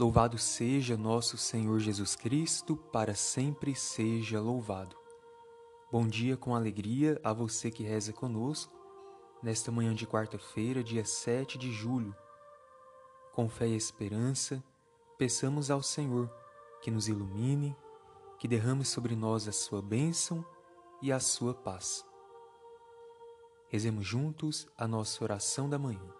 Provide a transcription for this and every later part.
Louvado seja nosso Senhor Jesus Cristo, para sempre seja louvado. Bom dia com alegria a você que reza conosco, nesta manhã de quarta-feira, dia 7 de julho. Com fé e esperança, peçamos ao Senhor que nos ilumine, que derrame sobre nós a sua bênção e a sua paz. Rezemos juntos a nossa oração da manhã.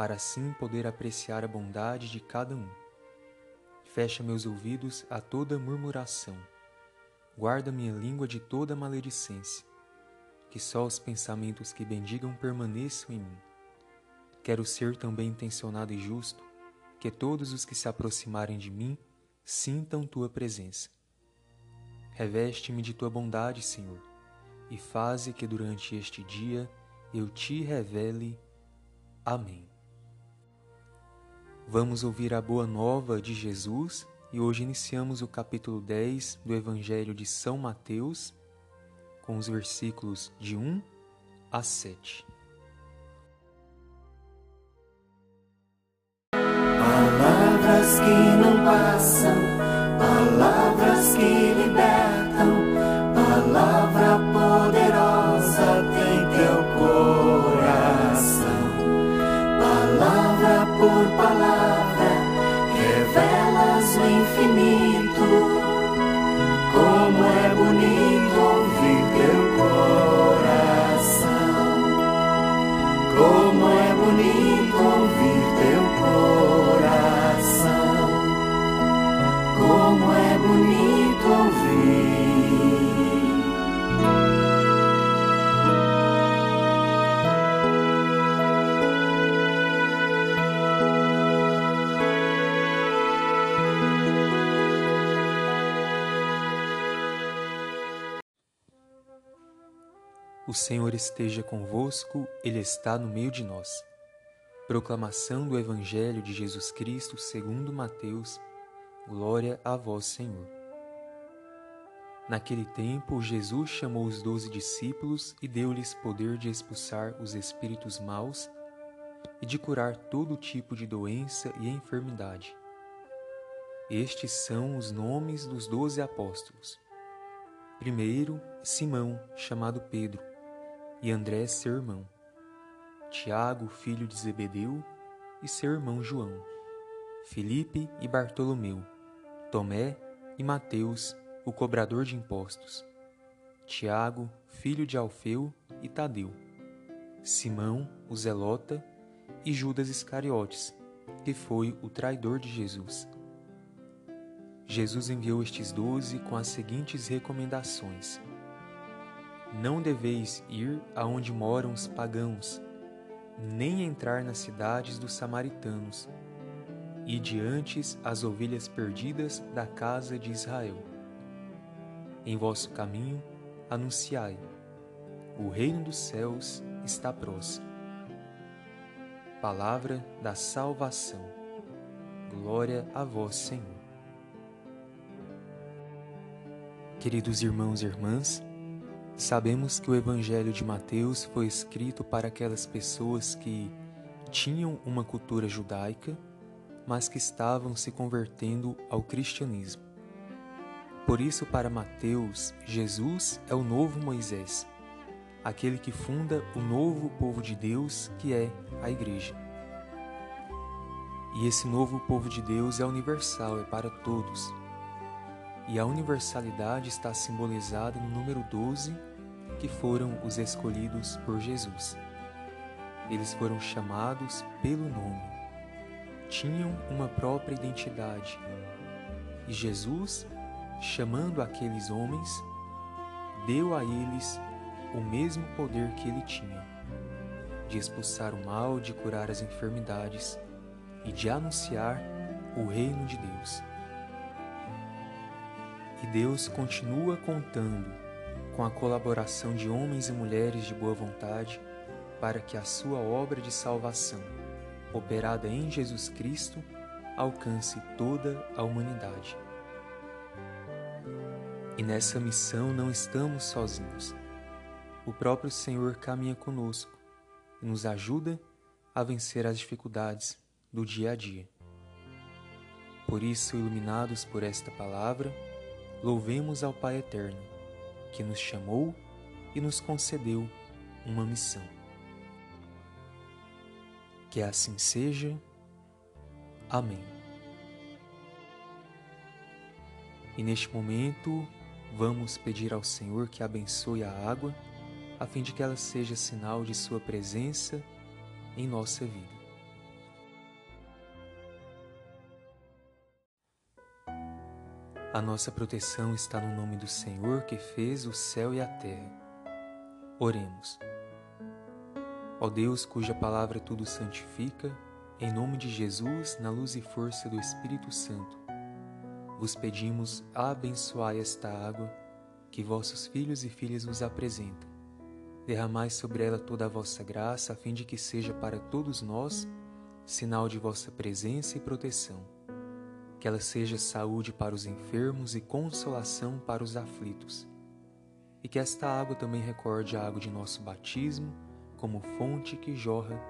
para assim poder apreciar a bondade de cada um. Fecha meus ouvidos a toda murmuração. Guarda minha língua de toda maledicência. Que só os pensamentos que bendigam permaneçam em mim. Quero ser também intencionado e justo, que todos os que se aproximarem de mim sintam tua presença. Reveste-me de tua bondade, Senhor, e faze que durante este dia eu te revele. Amém. Vamos ouvir a boa nova de Jesus e hoje iniciamos o capítulo 10 do Evangelho de São Mateus, com os versículos de 1 a 7. Palavras que não passam, palavras que libertam, palavra O Senhor esteja convosco, Ele está no meio de nós. Proclamação do Evangelho de Jesus Cristo segundo Mateus. Glória a vós, Senhor. Naquele tempo, Jesus chamou os doze discípulos e deu-lhes poder de expulsar os espíritos maus e de curar todo tipo de doença e enfermidade. Estes são os nomes dos doze apóstolos. Primeiro, Simão, chamado Pedro e André, seu irmão, Tiago, filho de Zebedeu, e seu irmão João, Felipe e Bartolomeu, Tomé e Mateus, o cobrador de impostos, Tiago, filho de Alfeu e Tadeu, Simão, o zelota, e Judas Iscariotes, que foi o traidor de Jesus. Jesus enviou estes doze com as seguintes recomendações não deveis ir aonde moram os pagãos, nem entrar nas cidades dos samaritanos, e diante as ovelhas perdidas da casa de Israel. Em vosso caminho anunciai: o reino dos céus está próximo. Palavra da salvação. Glória a vós, Senhor. Queridos irmãos e irmãs, Sabemos que o Evangelho de Mateus foi escrito para aquelas pessoas que tinham uma cultura judaica, mas que estavam se convertendo ao cristianismo. Por isso, para Mateus, Jesus é o novo Moisés, aquele que funda o novo povo de Deus, que é a Igreja. E esse novo povo de Deus é universal, é para todos. E a universalidade está simbolizada no número 12 que foram os escolhidos por Jesus. Eles foram chamados pelo nome. Tinham uma própria identidade. E Jesus, chamando aqueles homens, deu a eles o mesmo poder que ele tinha, de expulsar o mal, de curar as enfermidades e de anunciar o reino de Deus. E Deus continua contando com a colaboração de homens e mulheres de boa vontade para que a sua obra de salvação, operada em Jesus Cristo, alcance toda a humanidade. E nessa missão não estamos sozinhos. O próprio Senhor caminha conosco e nos ajuda a vencer as dificuldades do dia a dia. Por isso, iluminados por esta palavra, louvemos ao Pai Eterno, que nos chamou e nos concedeu uma missão. Que assim seja. Amém. E neste momento, vamos pedir ao Senhor que abençoe a água, a fim de que ela seja sinal de Sua presença em nossa vida. A nossa proteção está no nome do Senhor que fez o céu e a terra. Oremos. Ó Deus, cuja palavra tudo santifica, em nome de Jesus, na luz e força do Espírito Santo, vos pedimos abençoai esta água que vossos filhos e filhas vos apresentam. Derramai sobre ela toda a vossa graça, a fim de que seja para todos nós sinal de vossa presença e proteção que ela seja saúde para os enfermos e consolação para os aflitos. E que esta água também recorde a água de nosso batismo como fonte que jorra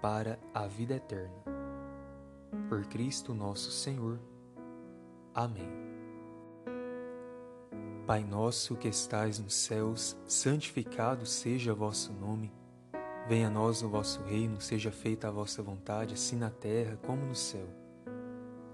para a vida eterna. Por Cristo nosso Senhor. Amém. Pai nosso que estais nos céus, santificado seja vosso nome. Venha a nós o vosso reino, seja feita a vossa vontade, assim na terra como no céu.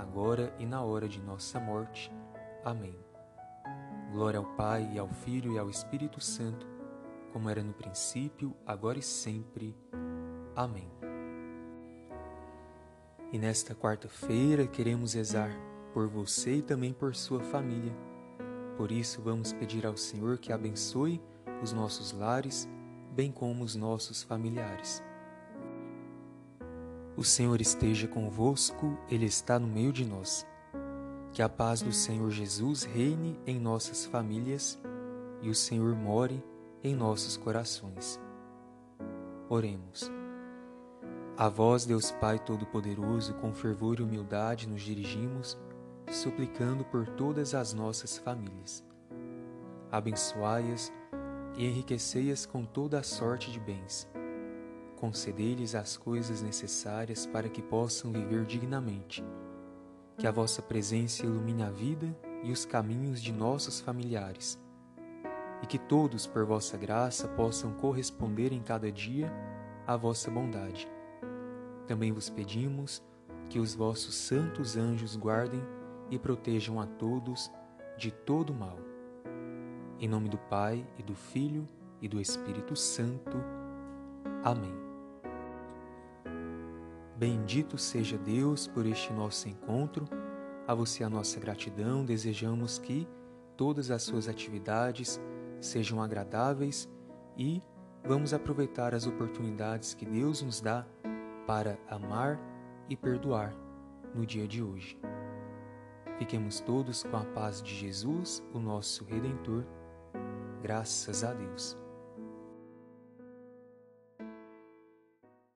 agora e na hora de nossa morte. Amém. Glória ao Pai, e ao Filho e ao Espírito Santo, como era no princípio, agora e sempre. Amém. E nesta quarta-feira queremos rezar por você e também por sua família. Por isso, vamos pedir ao Senhor que abençoe os nossos lares, bem como os nossos familiares. O Senhor esteja convosco, Ele está no meio de nós. Que a paz do Senhor Jesus reine em nossas famílias e o Senhor more em nossos corações. Oremos. A vós, Deus Pai Todo-Poderoso, com fervor e humildade nos dirigimos, suplicando por todas as nossas famílias. Abençoai-as e enriquecei-as com toda a sorte de bens concedei-lhes as coisas necessárias para que possam viver dignamente. Que a vossa presença ilumine a vida e os caminhos de nossos familiares. E que todos, por vossa graça, possam corresponder em cada dia à vossa bondade. Também vos pedimos que os vossos santos anjos guardem e protejam a todos de todo mal. Em nome do Pai, e do Filho, e do Espírito Santo. Amém. Bendito seja Deus por este nosso encontro. A você a nossa gratidão. Desejamos que todas as suas atividades sejam agradáveis e vamos aproveitar as oportunidades que Deus nos dá para amar e perdoar no dia de hoje. Fiquemos todos com a paz de Jesus, o nosso Redentor. Graças a Deus.